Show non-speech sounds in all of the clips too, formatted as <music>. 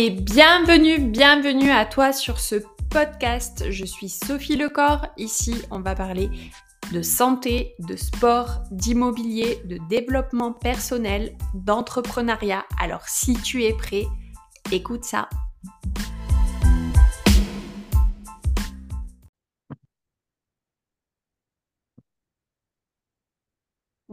Et bienvenue, bienvenue à toi sur ce podcast. Je suis Sophie Lecor. Ici, on va parler de santé, de sport, d'immobilier, de développement personnel, d'entrepreneuriat. Alors si tu es prêt, écoute ça.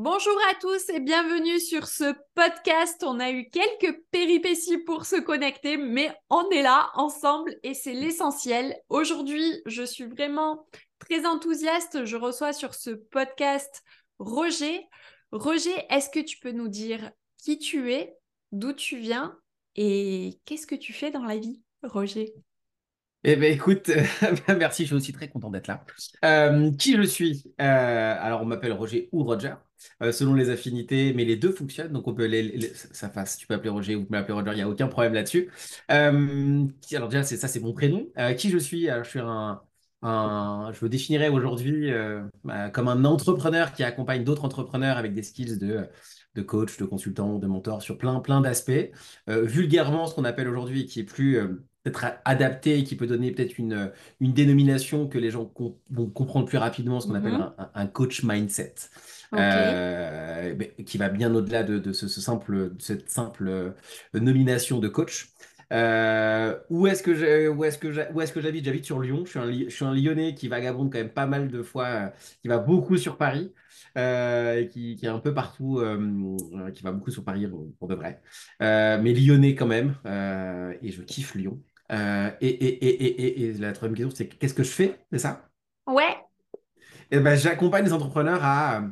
Bonjour à tous et bienvenue sur ce podcast. On a eu quelques péripéties pour se connecter, mais on est là ensemble et c'est l'essentiel. Aujourd'hui, je suis vraiment très enthousiaste. Je reçois sur ce podcast Roger. Roger, est-ce que tu peux nous dire qui tu es, d'où tu viens et qu'est-ce que tu fais dans la vie, Roger? Eh bien, écoute, <laughs> merci, je suis aussi très content d'être là. Euh, qui je suis? Euh, Alors, on m'appelle Roger ou Roger, euh, selon les affinités, mais les deux fonctionnent, donc on peut les, ça fasse. Tu peux appeler Roger ou m'appeler Roger, il n'y a aucun problème là-dessus. alors déjà, c'est ça, c'est mon prénom. qui je suis? Alors, je suis un, un je me définirais aujourd'hui comme un entrepreneur qui accompagne d'autres entrepreneurs avec des skills de de coach, de consultant, de mentor sur plein, plein d'aspects. vulgairement, ce qu'on appelle aujourd'hui, qui est plus être adapté et qui peut donner peut-être une, une dénomination que les gens vont comprendre plus rapidement, ce qu'on appelle mhm. un, coach mindset, euh, qui va bien au-delà de, ce, simple, cette simple euh, nomination de coach. Euh, où est-ce que est-ce que est-ce que j'habite? J'habite sur Lyon. Je suis un je suis un Lyonnais qui vagabonde quand même pas mal de fois, qui va beaucoup sur Paris, qui, qui, est un peu partout, qui va beaucoup sur Paris pour de vrai. mais Lyonnais quand même, et je kiffe Lyon. Euh, et, et, et, et, la troisième question, c'est qu'est-ce que je fais, c'est ça? Ouais. Et eh ben, j'accompagne les entrepreneurs à,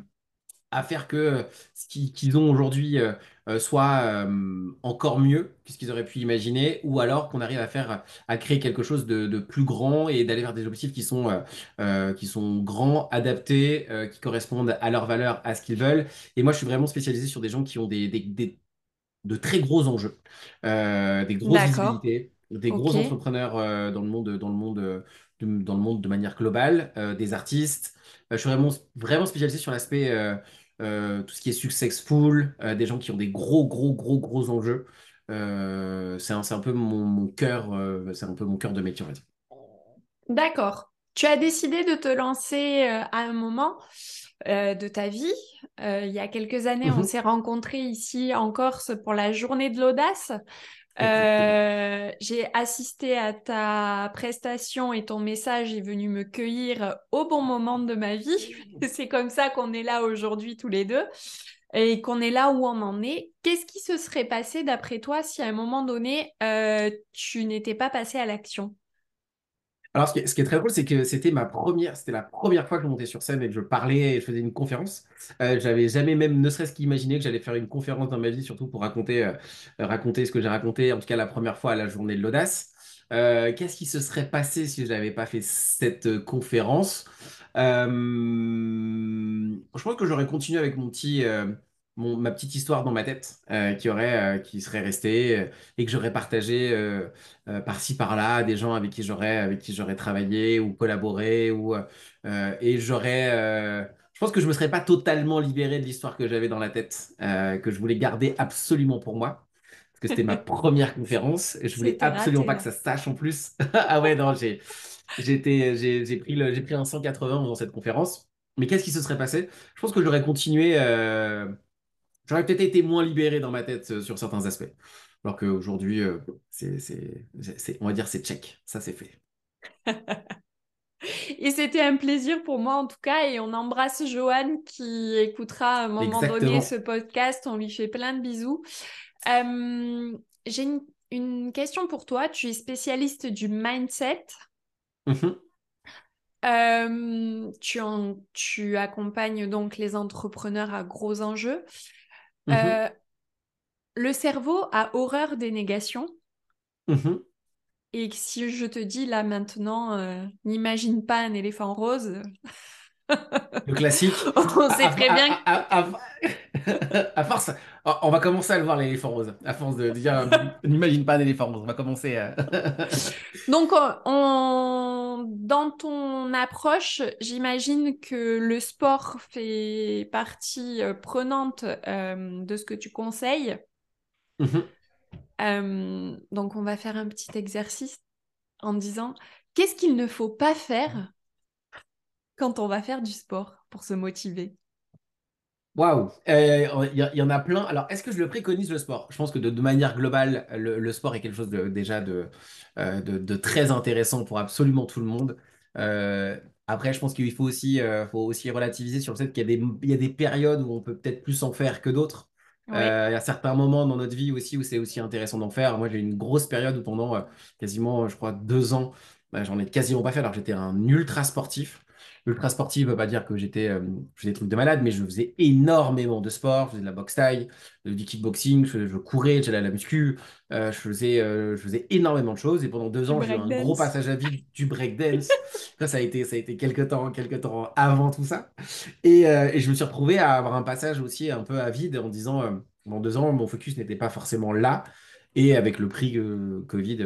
à faire que ce qu'ils ont aujourd'hui euh, euh, soit encore mieux que ce qu'ils auraient pu imaginer, ou alors qu'on arrive à faire, à créer quelque chose de, de plus grand et d'aller vers des objectifs qui sont, qui sont grands, adaptés, qui correspondent à leurs valeurs, à ce qu'ils veulent. Et moi, je suis vraiment spécialisé sur des gens qui ont des, des, des de très gros enjeux, des grosses visibilités des gros entrepreneurs euh, dans le monde, dans le monde, euh, de, dans le monde de manière globale, euh, des artistes. je suis vraiment, vraiment spécialisé sur l'aspect tout ce qui est successful, des gens qui ont des gros, gros, gros, gros enjeux. c'est un, un, peu mon, mon cœur, c'est un peu mon cœur de métier, D'accord. Tu as décidé de te lancer à un moment de ta vie. il y a quelques années, on mhm. s'est rencontrés ici en Corse pour la journée de l'audace. Euh, j'ai assisté à ta prestation et ton message est venu me cueillir au bon moment de ma vie. <laughs> <laughs> C'est comme ça qu'on est là aujourd'hui tous les deux et qu'on est là où on en est. Qu'est-ce qui se serait passé d'après toi si à un moment donné, euh, tu n'étais pas passé à l'action? Alors, ce qui, est, très drôle, c'est que c'était ma première, c'était la première fois que je montais sur scène et que je parlais et je faisais une conférence. Euh, j'avais jamais même, ne serait-ce qu'imaginé que j'allais faire une conférence dans ma vie, surtout pour raconter, euh, raconter ce que j'ai raconté, en tout cas la première fois à la journée de l'audace. Euh, qu'est-ce qui se serait passé si je n'avais pas fait cette conférence? Je pense que j'aurais continué avec mon petit, ma petite histoire dans ma tête euh, qui aurait, euh, qui serait restée euh, et que j'aurais partagé par-ci par-là des gens avec qui j'aurais, avec qui j'aurais travaillé ou collaboré ou et j'aurais, je pense que je me serais pas totalement libéré de l'histoire que j'avais dans la tête que je voulais garder absolument pour moi parce que c'était ma <laughs> première conférence et je voulais absolument pas que ça se sache en plus. <laughs> ah ouais non j'ai j'ai pris le, j'ai pris un 180 dans cette conférence. Mais qu'est-ce qui se serait passé? Je pense que j'aurais continué J'aurais peut-être été moins libéré dans ma tête euh, sur certains aspects. Alors qu'aujourd'hui, euh, c'est, on va dire, c'est check. Ça, c'est fait. <laughs> Et c'était un plaisir pour moi en tout cas. Et on embrasse Joanne qui écoutera à un moment donné ce podcast. On lui fait plein de bisous. Euh, j'ai une, question pour toi. Tu es spécialiste du mindset. Mm-hmm. tu, tu accompagnes donc les entrepreneurs à gros enjeux. Mmh euh, le cerveau a horreur des négations. Mmh Et si je te dis là maintenant, euh, n'imagine pas un éléphant rose. Le classique. <laughs> on sait très bien. À, force, on va commencer à le voir l'éléphant rose. À force de dire, <laughs> n'imagine pas un éléphant rose. On va commencer. À... <laughs> Donc, on... dans ton approche, j'imagine que le sport fait partie euh, prenante euh, de ce que tu conseilles. Mhm. Euh, donc, on va faire un petit exercice en disant qu'est-ce qu'il ne faut pas faire quand on va faire du sport pour se motiver Waouh, il y, en a plein. Alors, est-ce que je le préconise le sport? Je pense que de, de manière globale, le, le sport est quelque chose de, déjà de, euh, de, de très intéressant pour absolument tout le monde. Euh, après, je pense qu'il faut aussi, euh, faut aussi relativiser sur le fait qu'il y a des, il y a des périodes où on peut peut-être plus en faire que d'autres. Euh, il y a certains moments dans notre vie aussi où c'est aussi intéressant d'en faire. Moi, j'ai eu une grosse période où pendant euh, quasiment, je crois, deux ans, bah, j'en ai quasiment pas fait alors que j'étais un ultra sportif. Ultra sportif ne veut pas dire que j'étais, euh, je faisais des trucs de malade, mais je faisais énormément de sport. Je faisais de la boxe taille, du kickboxing, je, je courais, j'allais à la muscu, euh, je faisais, euh, je faisais énormément de choses. Et pendant deux ans, j'ai eu un gros passage à vide <laughs> du breakdance. Ça, ça a été, ça a été quelques temps, quelques temps avant tout ça. Et, euh, et je me suis retrouvé à avoir un passage aussi un peu à vide en disant, pendant deux ans, mon focus n'était pas forcément là. Et avec le prix euh, Covid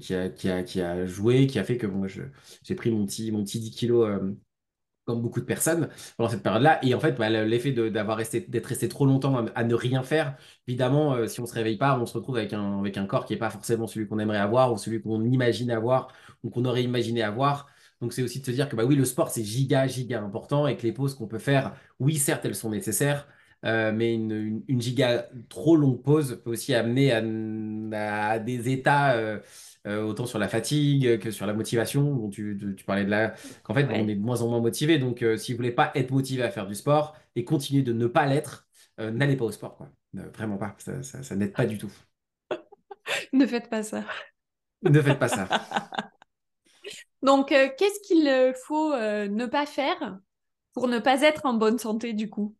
qui a, joué, qui a fait que je- j'ai pris mon petit, mon petit 10 kilos euh, comme beaucoup de personnes pendant cette période-là. Et en fait, bah, le- l'effet d'avoir resté, d'être resté trop longtemps à, ne rien faire, évidemment, euh, si on se réveille pas, on se retrouve avec un, avec un corps qui n'est pas forcément celui qu'on aimerait avoir ou celui qu'on imagine avoir ou qu'on aurait imaginé avoir. Donc, c'est aussi de se dire que bah oui, le sport, c'est giga, giga important et que les pauses qu'on peut faire, oui, certes, elles sont nécessaires. Euh, mais une, une- une giga trop longue pause peut aussi amener à, à des états euh, euh, autant sur la fatigue que sur la motivation. dont tu, tu- tu parlais de la, qu'en fait, on est de moins en moins motivé. Donc, si vous voulez pas être motivé à faire du sport et continuer de ne pas l'être, n'allez pas au sport, quoi. Vraiment pas. Ça, ça- ça n'aide pas du tout. <laughs> Ne faites pas ça. Ne faites pas ça. <laughs> Donc, qu'est-ce qu'il faut ne pas faire pour ne pas être en bonne santé du coup?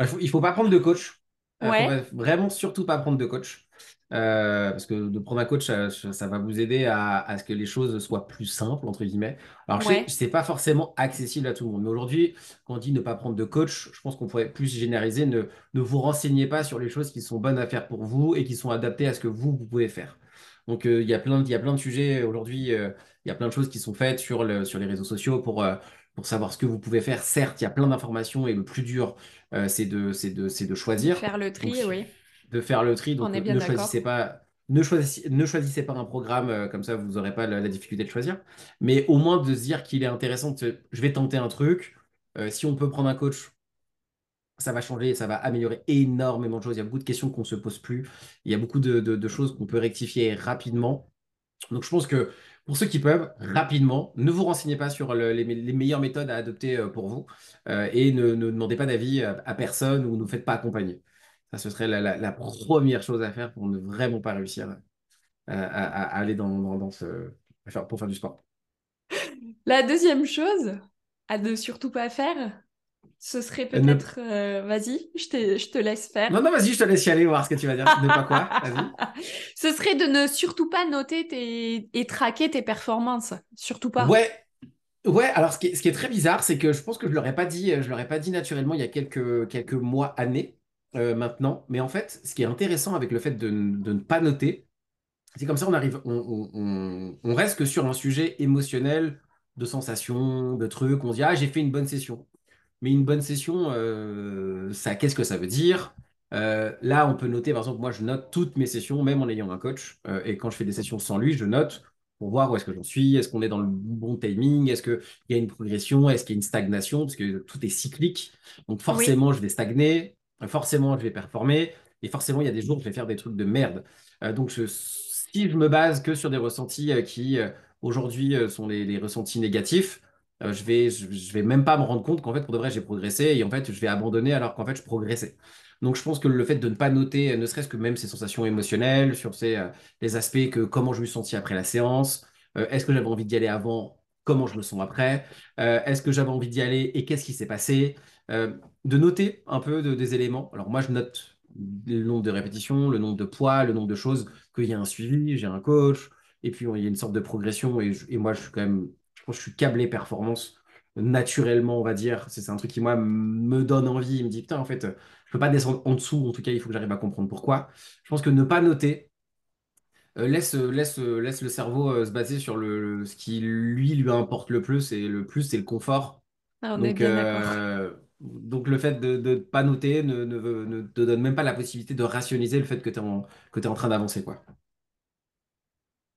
Il faut, il faut pas prendre de coach. Il faut vraiment surtout pas prendre de coach. Euh, parce que de prendre un coach, ça, ça va vous aider à, à ce que les choses soient plus simples, entre guillemets. Alors, je sais, ouais, c'est pas forcément accessible à tout le monde. Mais aujourd'hui, quand on dit ne pas prendre de coach, je pense qu'on pourrait plus généraliser. Ne, ne vous renseignez pas sur les choses qui sont bonnes à faire pour vous et qui sont adaptées à ce que vous, vous pouvez faire. Donc, euh, il y a plein, de- il y a plein de sujets aujourd'hui. euh, il y a plein de choses qui sont faites sur, le, sur les réseaux sociaux pour, euh, pour savoir ce que vous pouvez faire. Certes, il y a plein d'informations et le plus dur, euh, c'est de, de, de choisir. faire le Donc, tri, oui. de faire le tri. On Donc, est bien ne choisissez pas, ne choisissez, ne choisissez pas un programme, euh, comme ça, vous n'aurez pas la, la difficulté de choisir. Mais au moins de se dire qu'il est intéressant, de je vais tenter un truc. Euh, si on peut prendre un coach, ça va changer, ça va améliorer énormément de choses. Il y a beaucoup de questions qu'on ne se pose plus. Il y a beaucoup de, de- de choses qu'on peut rectifier rapidement. Donc, je pense que pour ceux qui peuvent, rapidement, ne vous renseignez pas sur le- les, les meilleures méthodes à adopter euh, pour vous euh, et ne, ne demandez pas d'avis à, à personne ou ne vous faites pas accompagner. Ça, ce serait la, la- la première chose à faire pour ne vraiment pas réussir à, à- à aller dans, dans, dans ce, pour faire du sport. La deuxième chose à ne surtout pas faire, ce serait Euh, ne- peut-être, euh, vas-y, je te, je te laisse faire. Non, non, vas-y, je te laisse y aller, voir ce que tu vas dire. Ne pas quoi? <laughs> Vas-y. Ce serait de ne surtout pas noter tes... et traquer tes performances. Surtout pas. Ouais, ouais. Alors, ce qui est, ce qui est très bizarre, c'est que je pense que je l'aurais pas dit, je l'aurais pas dit naturellement il y a quelques, quelques mois, années euh, maintenant. Mais en fait, ce qui est intéressant avec le fait de, de ne pas noter, c'est comme ça, on arrive, on, on, on- on reste que sur un sujet émotionnel, de sensations, de trucs. On se dit, ah, j'ai fait une bonne session. Mais une bonne session, euh, ça, qu'est-ce que ça veut dire? Euh, là, on peut noter, par exemple, moi, je note toutes mes sessions, même en ayant un coach. Euh, et quand je fais des sessions sans lui, je note pour voir où est-ce que j'en suis, est-ce qu'on est dans le bon timing, est-ce qu'il y a une progression, est-ce qu'il y a une stagnation, parce que tout est cyclique. Donc Oui, forcément, je vais stagner, forcément, je vais performer, et forcément, il y a des jours où je vais faire des trucs de merde. Donc, je- si je me base que sur des ressentis qui, aujourd'hui, sont les, les ressentis négatifs, euh, je vais, je, vais même pas me rendre compte qu'en fait, pour de vrai, j'ai progressé et en fait, je vais abandonner alors qu'en fait, je progressais. Donc, je pense que le fait de ne pas noter, euh, ne serait-ce que même ces sensations émotionnelles, sur ces, euh, les aspects que comment je me suis senti après la séance, euh, est-ce que j'avais envie d'y aller avant, comment je me sens après, est-ce que j'avais envie d'y aller et qu'est-ce qui s'est passé, de noter un peu de- des éléments. Alors, moi, je note le nombre de répétitions, le nombre de poids, le nombre de choses, qu'il y a un suivi, j'ai un coach, et puis il y a une sorte de progression et moi, je suis quand même je suis câblé performance naturellement, on va dire. C'est un truc qui, moi, me donne envie. Il me dit, putain, en fait, je peux pas descendre en dessous. En tout cas, il faut que j'arrive à comprendre pourquoi. Je pense que ne pas noter euh, laisse, laisse, laisse le cerveau euh, se baser sur le, le- ce qui, lui, lui importe le plus. Et le plus, c'est le confort. Ah, on est Donc, bien euh, Donc le fait de ne pas noter ne, ne, ne, te donne même pas la possibilité de rationaliser le fait que tu es, en, que es en train d'avancer. quoi.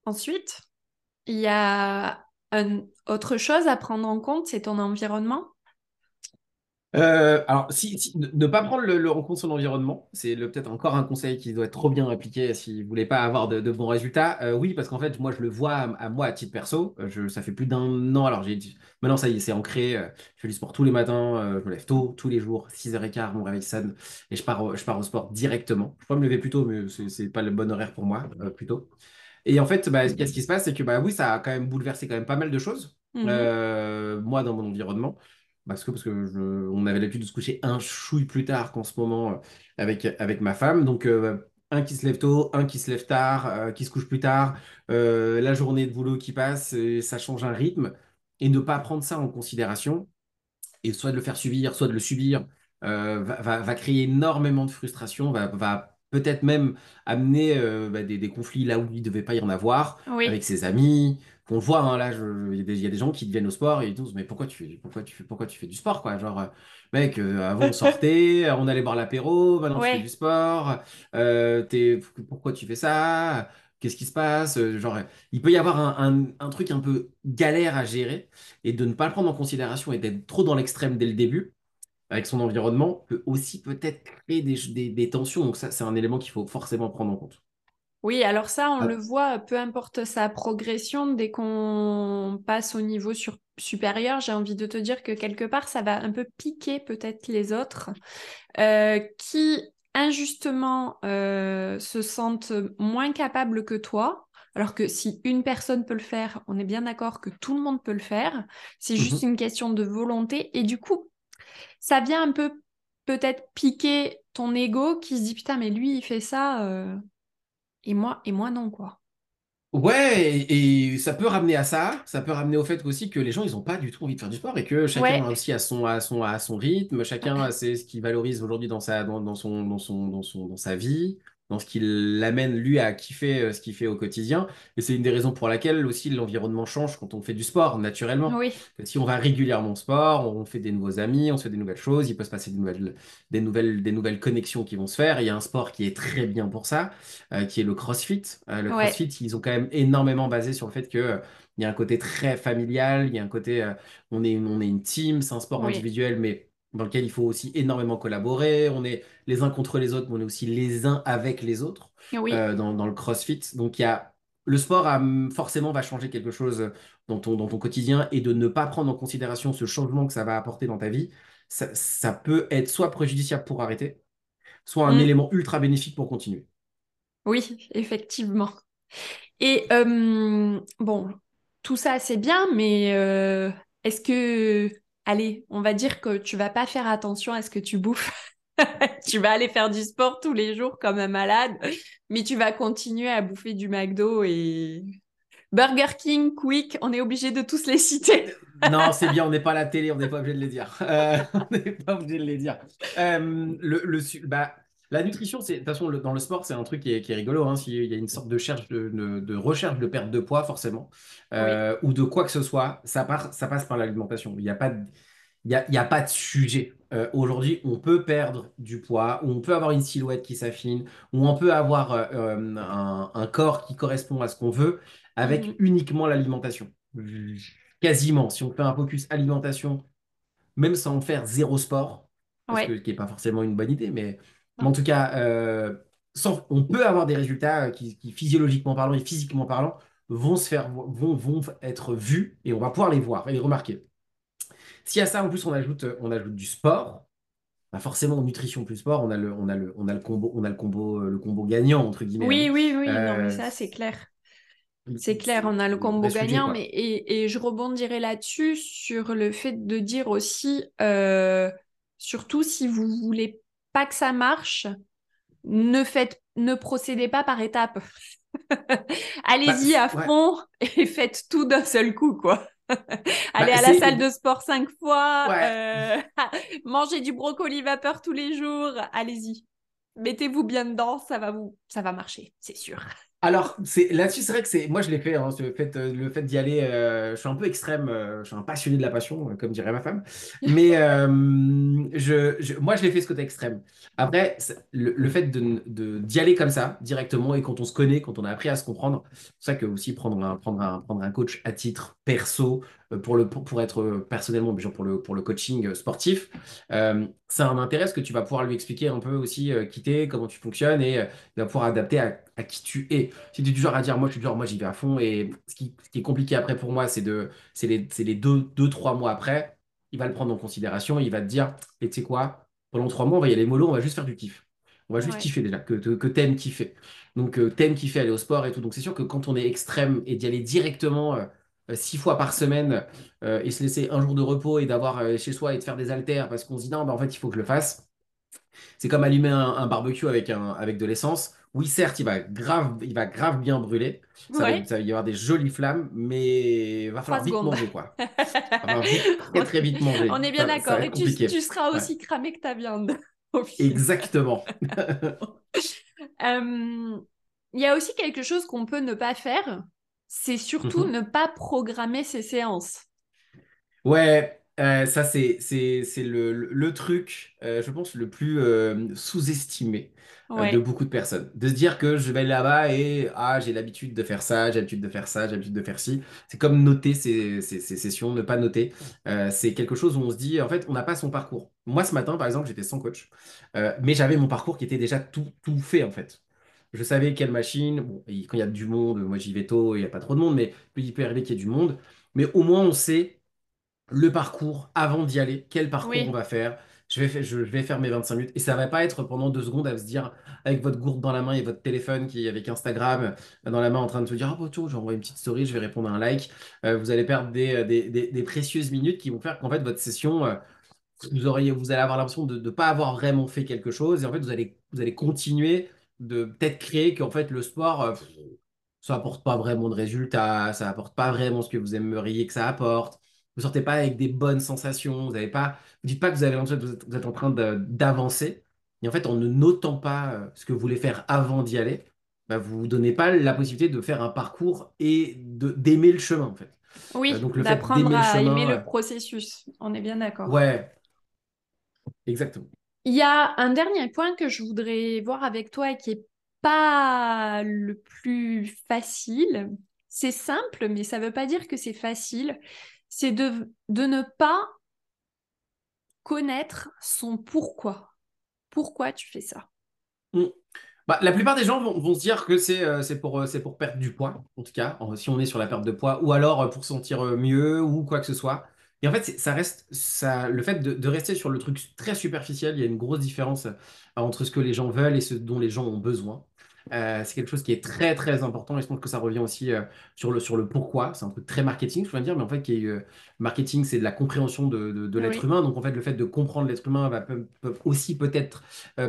Ensuite, il y a autre chose à prendre en compte, c'est ton environnement? Euh, alors, si, ne pas prendre le, en compte son environnement, c'est peut-être encore un conseil qui doit être trop bien appliqué si vous voulez pas avoir de, bons résultats. Euh, oui, parce qu'en fait, moi, je le vois à, moi à titre perso. Euh, ça fait plus d'un an. Alors, j'ai maintenant, ça y est, c'est ancré. je fais du sport tous les matins. je me lève tôt, tous les jours, 6h15, mon réveil sonne et je pars, je pars au sport directement. Je peux me lever plus tôt, mais c'est pas le bon horaire pour moi, plutôt. Et en fait, bah, qu'est-ce qui se passe, c'est que bah oui, ça a quand même bouleversé quand même pas mal de choses. Mmh moi, dans mon environnement. Parce que, parce que on avait l'habitude de se coucher un chouille plus tard qu'en ce moment euh, avec, avec ma femme. Donc, euh, un qui se lève tôt, un qui se lève tard, euh, qui se couche plus tard, la journée de boulot qui passe, ça change un rythme. Et ne pas prendre ça en considération, et soit de le faire subir, soit de le subir, va, va, créer énormément de frustration, va, va peut-être même amener bah, des, des, conflits là où il ne devait pas y en avoir, avec ses amis, qu'on voit, hein, là, il y, a des gens qui viennent au sport et ils disent, mais pourquoi tu fais, pourquoi tu fais, pourquoi tu fais du sport, quoi? Genre, euh, mec, euh, avant on <laughs> sortait, on allait boire l'apéro, maintenant tu fais du sport, euh, pourquoi tu fais ça? Qu'est-ce qui se passe? Genre, il peut y avoir un, truc un peu galère à gérer et de ne pas le prendre en considération et d'être trop dans l'extrême dès le début avec son environnement peut aussi peut-être créer des tensions. Donc ça, c'est un élément qu'il faut forcément prendre en compte. Oui, alors ça, on ah. le voit, peu importe sa progression, dès qu'on passe au niveau supérieur, j'ai envie de te dire que quelque part, ça va un peu piquer peut-être les autres euh, qui, injustement, euh, se sentent moins capables que toi. Alors que si une personne peut le faire, on est bien d'accord que tout le monde peut le faire. C'est juste mmh une question de volonté. Et du coup, ça vient un peu peut-être piquer ton ego qui se dit putain, mais lui, il fait ça. Euh, et moi, et moi non, quoi. Ouais, et, ça peut ramener à ça, ça peut ramener au fait aussi que les gens, ils n'ont pas du tout envie de faire du sport et que chacun a aussi à son, à son, à son rythme, chacun a ce qu'il valorise aujourd'hui dans sa, dans, dans, son, dans, son, dans, son, dans sa vie dans ce qui l'amène lui à kiffer euh, ce qu'il fait au quotidien. Et c'est une des raisons pour laquelle aussi l'environnement change quand on fait du sport, naturellement. Oui. Si on va régulièrement au sport, on fait des nouveaux amis, on se fait des nouvelles choses, il peut se passer des nouvelles, des nouvelles, des nouvelles connexions qui vont se faire. il y a un sport qui est très bien pour ça, euh, qui est le CrossFit. Euh, le CrossFit, ils ont quand même énormément basé sur le fait que il y a un côté très familial, il y a un côté, on, est, on est une team, c'est un sport individuel, mais dans lequel il faut aussi énormément collaborer. On est les uns contre les autres, mais on est aussi les uns avec les autres euh, dans, le CrossFit. Donc il y a le sport a, forcément va changer quelque chose dans ton, dans ton quotidien et de ne pas prendre en considération ce changement que ça va apporter dans ta vie, ça, peut être soit préjudiciable pour arrêter, soit un mm. élément ultra bénéfique pour continuer. Oui, effectivement. Et euh, bon, tout ça c'est bien, mais euh, est-ce que allez, on va dire que tu vas pas faire attention à ce que tu bouffes. <laughs> tu vas aller faire du sport tous les jours comme un malade, mais tu vas continuer à bouffer du McDo et Burger King, Quick, on est obligé de tous les citer. <laughs> non, c'est bien, on n'est pas à la télé, on n'est pas obligé de les dire. Euh, <laughs> on n'est pas obligé de les dire. Euh, le, bah, la nutrition, c'est de toute façon dans le sport, c'est un truc qui est, rigolo. Hein, il y a une sorte de, cherche de, recherche de perte de poids, forcément, euh, ou de quoi que ce soit, ça, ça passe par l'alimentation. Il n'y a pas de, il a, a pas de sujet. Euh, aujourd'hui, on peut perdre du poids, ou on peut avoir une silhouette qui s'affine, ou on peut avoir euh, un, corps qui correspond à ce qu'on veut avec mhm. uniquement l'alimentation. Quasiment. Si on fait un focus alimentation, même sans faire zéro sport, ce qui n'est pas forcément une bonne idée, mais en tout cas, euh, on peut avoir des résultats qui, physiologiquement parlant et physiquement parlant, vont, se faire, vont, vont être vus et on va pouvoir les voir et les remarquer. Si à ça, en plus, on ajoute, on ajoute du sport, bah forcément, nutrition plus sport, on a le, on a le, on a le combo, on a le combo, le combo gagnant, entre guillemets. Oui, oui, oui, non, mais ça, c'est clair. C'est clair, on a le combo gagnant, mais et, et, je rebondirai là-dessus sur le fait de dire aussi, euh, surtout si vous voulez pas que ça marche, ne faites, ne procédez pas par étapes. <laughs> Allez-y bah, à fond et faites tout d'un seul coup, quoi. Allez bah, à la salle de sport cinq fois, euh, <laughs> mangez du brocoli vapeur tous les jours, allez-y. Mettez-vous bien dedans, ça va vous, ça va marcher, c'est sûr. Alors, c'est là-dessus, c'est vrai que c'est moi je l'ai fait, hein, le fait, euh, le fait d'y aller. euh, je suis un peu extrême, euh, je suis un passionné de la passion, euh, comme dirait ma femme. Mais <laughs> euh, je, je- moi, je l'ai fait ce côté extrême. Après, c'est- le, le fait de, de- d'y aller comme ça, directement, et quand on se connaît, quand on a appris à se comprendre, c'est pour ça que aussi prendre un, prendre un, prendre un coach à titre perso pour le pour, pour être euh, personnellement, pour le pour le coaching euh, sportif, euh, ça un intérêt parce que tu vas pouvoir lui expliquer un peu aussi euh, qui t'es, comment tu fonctionnes et euh, il va pouvoir adapter à, à qui tu es. Si tu es du genre à dire, moi, je suis du genre, moi, j'y vais à fond. Et ce qui, ce qui est compliqué après pour moi, c'est de, c'est les, c'est les deux, deux, trois mois après, il va le prendre en considération. Il va te dire, et tu sais quoi, pendant trois mois, on va y aller mollo, on va juste faire du kiff. On va juste Ouais, kiffer déjà, que, que, t'aimes kiffer. Donc, euh, t'aimes kiffer aller au sport et tout. Donc, c'est sûr que quand on est extrême et d'y aller directement euh, euh, six fois par semaine euh, et se laisser un jour de repos et d'avoir euh, chez soi et de faire des haltères parce qu'on se dit, non, bah, en fait, il faut que je le fasse. C'est comme allumer un, un barbecue avec, un, avec de l'essence. Oui, certes, il va grave, il va grave bien brûler. Ça va, ouais, ça va y avoir des jolies flammes, mais il <laughs> va falloir vite manger, quoi. Va vite, très, vite manger. on est bien d'accord. Et tu, tu seras Ouais, aussi cramé que ta viande <laughs> au final. exactement. <laughs> Euh, Il y a aussi quelque chose qu'on peut ne pas faire, c'est surtout Mhm. ne pas programmer ses séances. Ouais, euh, ça c'est le, truc, euh, je pense, le plus euh, sous-estimé de beaucoup de personnes. De se dire que je vais là-bas et ah, j'ai l'habitude de faire ça, j'ai l'habitude de faire ça, j'ai l'habitude de faire ci. C'est comme noter ces, ces, ces sessions, ne pas noter. C'est quelque chose où on se dit, en fait, on n'a pas son parcours. Moi, ce matin, par exemple, j'étais sans coach, mais j'avais mon parcours qui était déjà tout, tout fait, en fait. Je savais quelle machine, bon, quand il y a du monde, moi j'y vais tôt, il n'y a pas trop de monde, mais il peut arriver qu'il y ait du monde. Mais au moins, on sait le parcours avant d'y aller, quel parcours on va faire. Je vais, faire, je vais faire mes 25 minutes et ça va pas être pendant deux secondes à se dire avec votre gourde dans la main et votre téléphone qui est avec Instagram euh, dans la main en train de se dire ah bah tiens j'envoie une petite story je vais répondre à un like Euh, vous allez perdre des, euh, des, des- des précieuses minutes qui vont faire qu'en fait votre session euh, vous auriez vous allez avoir l'impression de ne pas avoir vraiment fait quelque chose et en fait vous allez vous allez continuer de peut-être créer qu'en fait le sport euh, ça apporte pas vraiment de résultats, ça apporte pas vraiment ce que vous aimeriez que ça apporte. Vous sortez pas avec des bonnes sensations, vous avez pas, vous dites pas que vous avez l'impression que vous êtes, vous êtes en train d'avancer. Et en fait, en ne notant pas euh, ce que vous voulez faire avant d'y aller, bah, vous vous donnez pas la possibilité de faire un parcours et de d'aimer le chemin, en fait. Euh, oui, fait d'apprendre à aimer euh, le processus. On est bien d'accord. ouais, exactement. Il y a un dernier point que je voudrais voir avec toi et qui est pas le plus facile. C'est simple, mais ça veut pas dire que c'est facile. C'est de, ne pas connaître son pourquoi. Pourquoi tu fais ça? Mm. Bah, la plupart des gens vont, se dire que c'est euh, pour, euh, pour perdre du poids, en tout cas, si on est sur la perte de poids, ou alors euh, pour se sentir mieux, ou quoi que ce soit. Et en fait, ça reste, ça, le fait de, de rester sur le truc très superficiel, il y a une grosse différence euh, entre ce que les gens veulent et ce dont les gens ont besoin. Euh, c'est quelque chose qui est très très important et je pense que ça revient aussi euh, sur le, sur le pourquoi. C'est un truc très marketing, je viens de dire, mais en fait, qui est, euh, marketing, c'est de la compréhension de, de- de l'être Oui, humain. Donc en fait, le fait de comprendre l'être humain va peut, peut aussi peut-être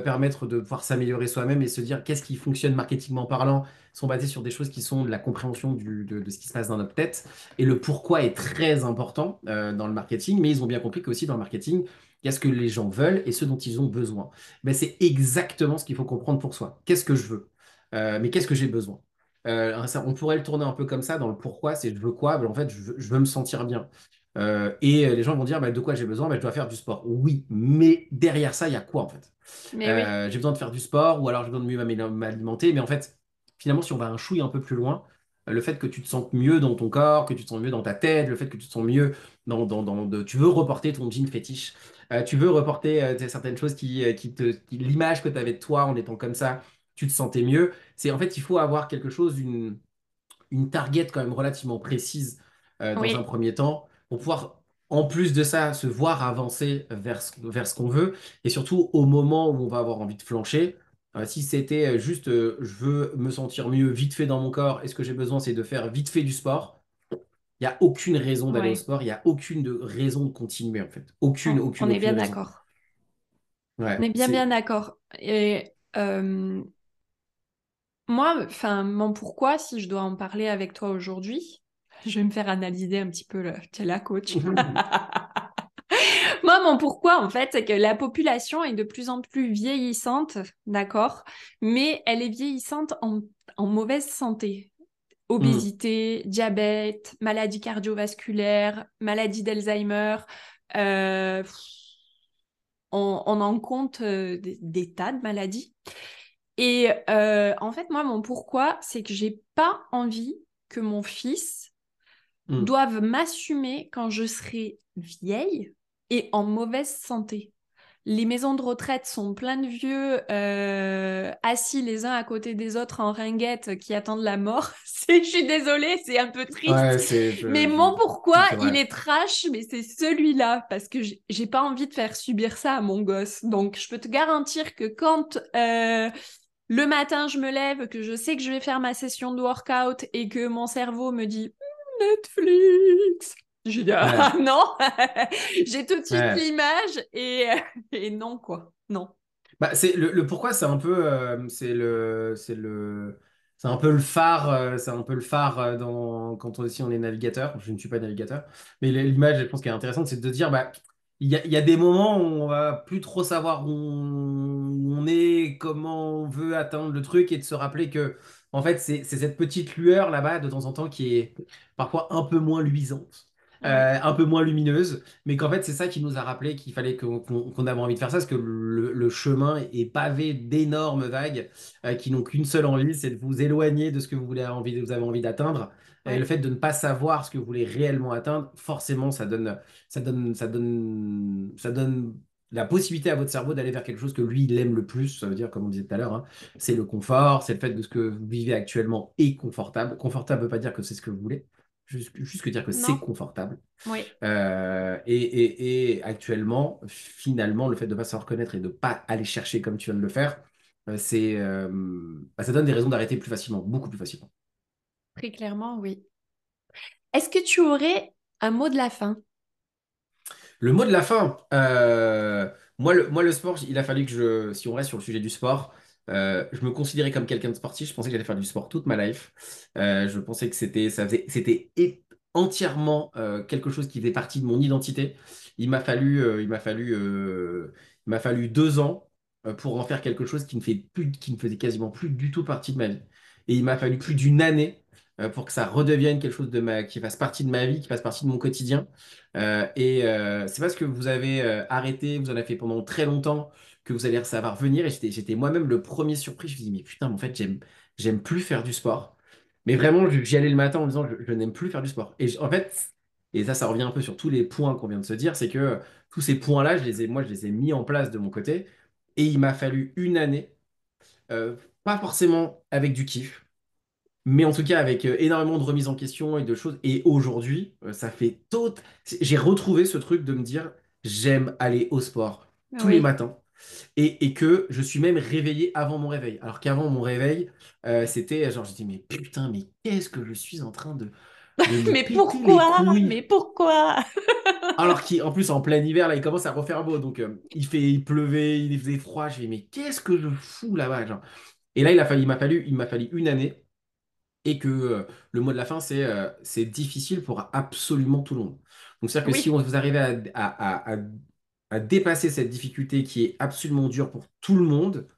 permettre de pouvoir s'améliorer soi-même et se dire qu'est-ce qui fonctionne marketingment parlant, sont basés sur des choses qui sont de la compréhension du- de, de ce qui se passe dans notre tête. Et le pourquoi est très important dans le marketing, mais ils ont bien compris qu'aussi dans le marketing, il y a ce que les gens veulent et ce dont ils ont besoin. Mais c'est exactement ce qu'il faut comprendre pour soi. Qu'est-ce que je veux? Euh, mais qu'est-ce que j'ai besoin? Euh, ça- on pourrait le tourner un peu comme ça dans le pourquoi, c'est je veux quoi? Ben, en fait, je veux, je veux me sentir bien. Euh, et les gens vont dire bah, de quoi j'ai besoin? Bah, je dois faire du sport. Oui, mais derrière ça, il y a quoi en fait? oui, j'ai besoin de faire du sport ou alors j'ai besoin de mieux m'alimenter. Mais en fait, finalement, si on va un chouille un peu plus loin, le fait que tu te sentes mieux dans ton corps, que tu te sens mieux dans ta tête, le fait que tu te sens mieux dans, dans, dans de- tu veux reporter ton jean fétiche, euh, tu veux reporter certaines choses qui, qui te, l'image que tu avais de toi en étant comme ça, tu te sentais mieux. C'est en fait, il faut avoir quelque chose, une, une target quand même relativement précise euh, dans un premier temps pour pouvoir, en plus de ça, se voir avancer vers ce, vers ce qu'on veut et surtout au moment où on va avoir envie de flancher. euh, si c'était euh, juste euh, je veux me sentir mieux vite fait dans mon corps et ce que j'ai besoin c'est de faire vite fait du sport, il n'y a aucune raison d'aller au sport, il n'y a aucune de- raison de continuer en fait. Aucune, On, aucune, on est aucune bien d'accord. On est bien, bien d'accord. Et euh, moi, enfin, mon pourquoi, si je dois en parler avec toi aujourd'hui, je vais me faire analyser un petit peu le, t'es la coach. <laughs> Moi, mon pourquoi, en fait, c'est que la population est de plus en plus vieillissante, d'accord, mais elle est vieillissante en, en mauvaise santé. Obésité, diabète, maladie cardiovasculaire, maladie d'Alzheimer. Euh, on, en compte euh, des, tas de maladies. Et euh, en fait, moi, mon pourquoi, c'est que j'ai pas envie que mon fils hmm. doive m'assumer quand je serai vieille et en mauvaise santé. Les maisons de retraite sont pleines de vieux euh, assis les uns à côté des autres en ringuette qui attendent la mort. <laughs> je suis désolée, c'est un peu triste. mais mon pourquoi, il est trash, mais c'est celui-là parce que j'ai pas envie de faire subir ça à mon gosse. Donc, je peux te garantir que quand euh, le matin je me lève, que je sais que je vais faire ma session de workout et que mon cerveau me dit hmm, Netflix, j'ai dit, ah <laughs> non, <laughs> j'ai tout de suite l'image et, <laughs> et, non, quoi. Non. Bah, c'est le, pourquoi, c'est un peu, euh, c'est le, c'est le, c'est un peu le phare, euh, c'est un peu le phare euh, dans, quand on, si on est navigateur. Je ne suis pas navigateur, mais l'image, je pense qu'elle est intéressante, c'est de dire, bah, il y a, y a, des moments où on va plus trop savoir où on, comment on veut atteindre le truc et de se rappeler que, en fait, c'est cette petite lueur là-bas de temps en temps qui est parfois un peu moins luisante. Euh, un peu moins lumineuse, mais qu'en fait c'est ça qui nous a rappelé qu'il fallait qu'on avait envie de faire ça, parce que le, chemin est pavé d'énormes vagues euh, qui n'ont qu'une seule envie, c'est de vous éloigner de ce que vous, voulez envie, vous avez envie d'atteindre. Et le fait de ne pas savoir ce que vous voulez réellement atteindre, forcément, ça donne, ça donne, ça donne, ça donne la possibilité à votre cerveau d'aller vers quelque chose que lui, il aime le plus. Ça veut dire, comme on disait tout à l'heure, hein, c'est le confort, c'est le fait de ce que vous vivez actuellement est confortable. Confortable ne veut pas dire que c'est ce que vous voulez. Juste, juste dire que c'est confortable. Oui. Euh, et, actuellement, finalement, le fait de ne pas se reconnaître et de ne pas aller chercher comme tu viens de le faire, euh, c'est, euh, bah, ça donne des raisons d'arrêter plus facilement, beaucoup plus facilement. Très clairement, oui. Est-ce que tu aurais un mot de la fin? Le mot de la fin, moi, le, moi, le sport, il a fallu que je, si on reste sur le sujet du sport, euh, je me considérais comme quelqu'un de sportif. Je pensais que j'allais faire du sport toute ma life. Euh, je pensais que c'était, entièrement euh, quelque chose qui faisait partie de mon identité. Il m'a fallu, il il fallu deux ans pour en faire quelque chose qui ne fait plus, qui ne faisait quasiment plus du tout partie de ma vie. Et il m'a fallu plus d'une année pour que ça redevienne quelque chose de ma, qui fasse partie de ma vie, qui fasse partie de mon quotidien. et c'est parce que vous avez arrêté, vous en avez fait pendant très longtemps que vous allez savoir venir. Et j'étais moi-même le premier surpris. Je me dis, mais putain, en fait, j'aime, plus faire du sport. Mais vraiment, j'y allais le matin en me disant, je, n'aime plus faire du sport. Et en fait, et ça, ça revient un peu sur tous les points qu'on vient de se dire, c'est que tous ces points-là, moi, je les ai mis en place de mon côté. Et il m'a fallu une année, euh, pas forcément avec du kiff, mais en tout cas avec euh, énormément de remises en question et de choses. Et aujourd'hui, euh, ça fait tout. J'ai retrouvé ce truc de me dire, j'aime aller au sport tous les matins et, que je suis même réveillé avant mon réveil. Alors qu'avant mon réveil, euh, c'était genre, je dis, mais putain, mais qu'est-ce que je suis en train de. <laughs> mais pourquoi? Mais <laughs> pourquoi? Alors qu'en plus, en plein hiver, là, il commence à refaire beau. Donc, euh, il, fait, il pleuvait, il faisait froid. Je dis, mais qu'est-ce que je fous là-bas genre? Et là, il a fallu, m'a fallu, il m'a fallu une année. Et que euh, le mot de la fin, c'est c'est difficile pour absolument tout le monde. Donc, c'est-à-dire que si vous arrivez à à dépasser cette difficulté qui est absolument dure pour tout le monde,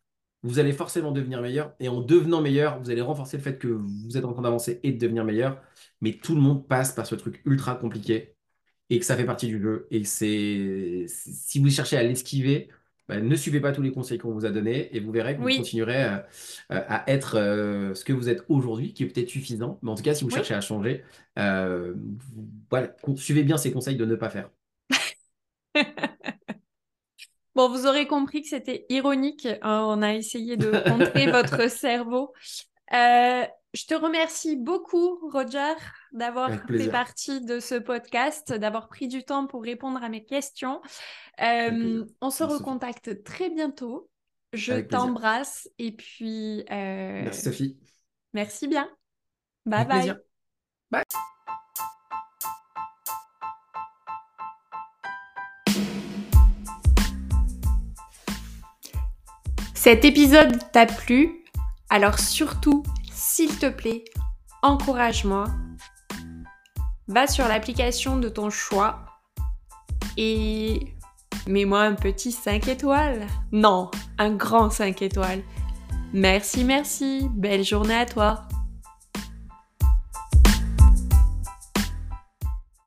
vous allez forcément devenir meilleur. Et en devenant meilleur, vous allez renforcer le fait que vous êtes en train d'avancer et de devenir meilleur. Mais tout le monde passe par ce truc ultra compliqué et que ça fait partie du jeu. Et c'est si vous cherchez à l'esquiver, bah, ne suivez pas tous les conseils qu'on vous a donnés et vous verrez que vous continuerez euh, à, être euh, ce que vous êtes aujourd'hui, qui est peut-être suffisant. Mais en tout cas, si vous cherchez à changer, euh, suivez bien ces conseils de ne pas faire. <laughs> Bon, vous aurez compris que c'était ironique. Hein, on a essayé de contrer <laughs> votre cerveau. Je te remercie beaucoup, Roger, d'avoir fait partie de ce podcast, d'avoir pris du temps pour répondre à mes questions. Euh, on se recontacte très bientôt. Je t'embrasse et puis. Euh, merci, Sophie. Merci bien. Bye bye. Bye. Cet épisode t'a plu? Alors surtout, s'il te plaît, encourage-moi. Va sur l'application de ton choix et mets-moi un petit 5 étoiles. Non, un grand 5 étoiles. Merci, merci. Belle journée à toi.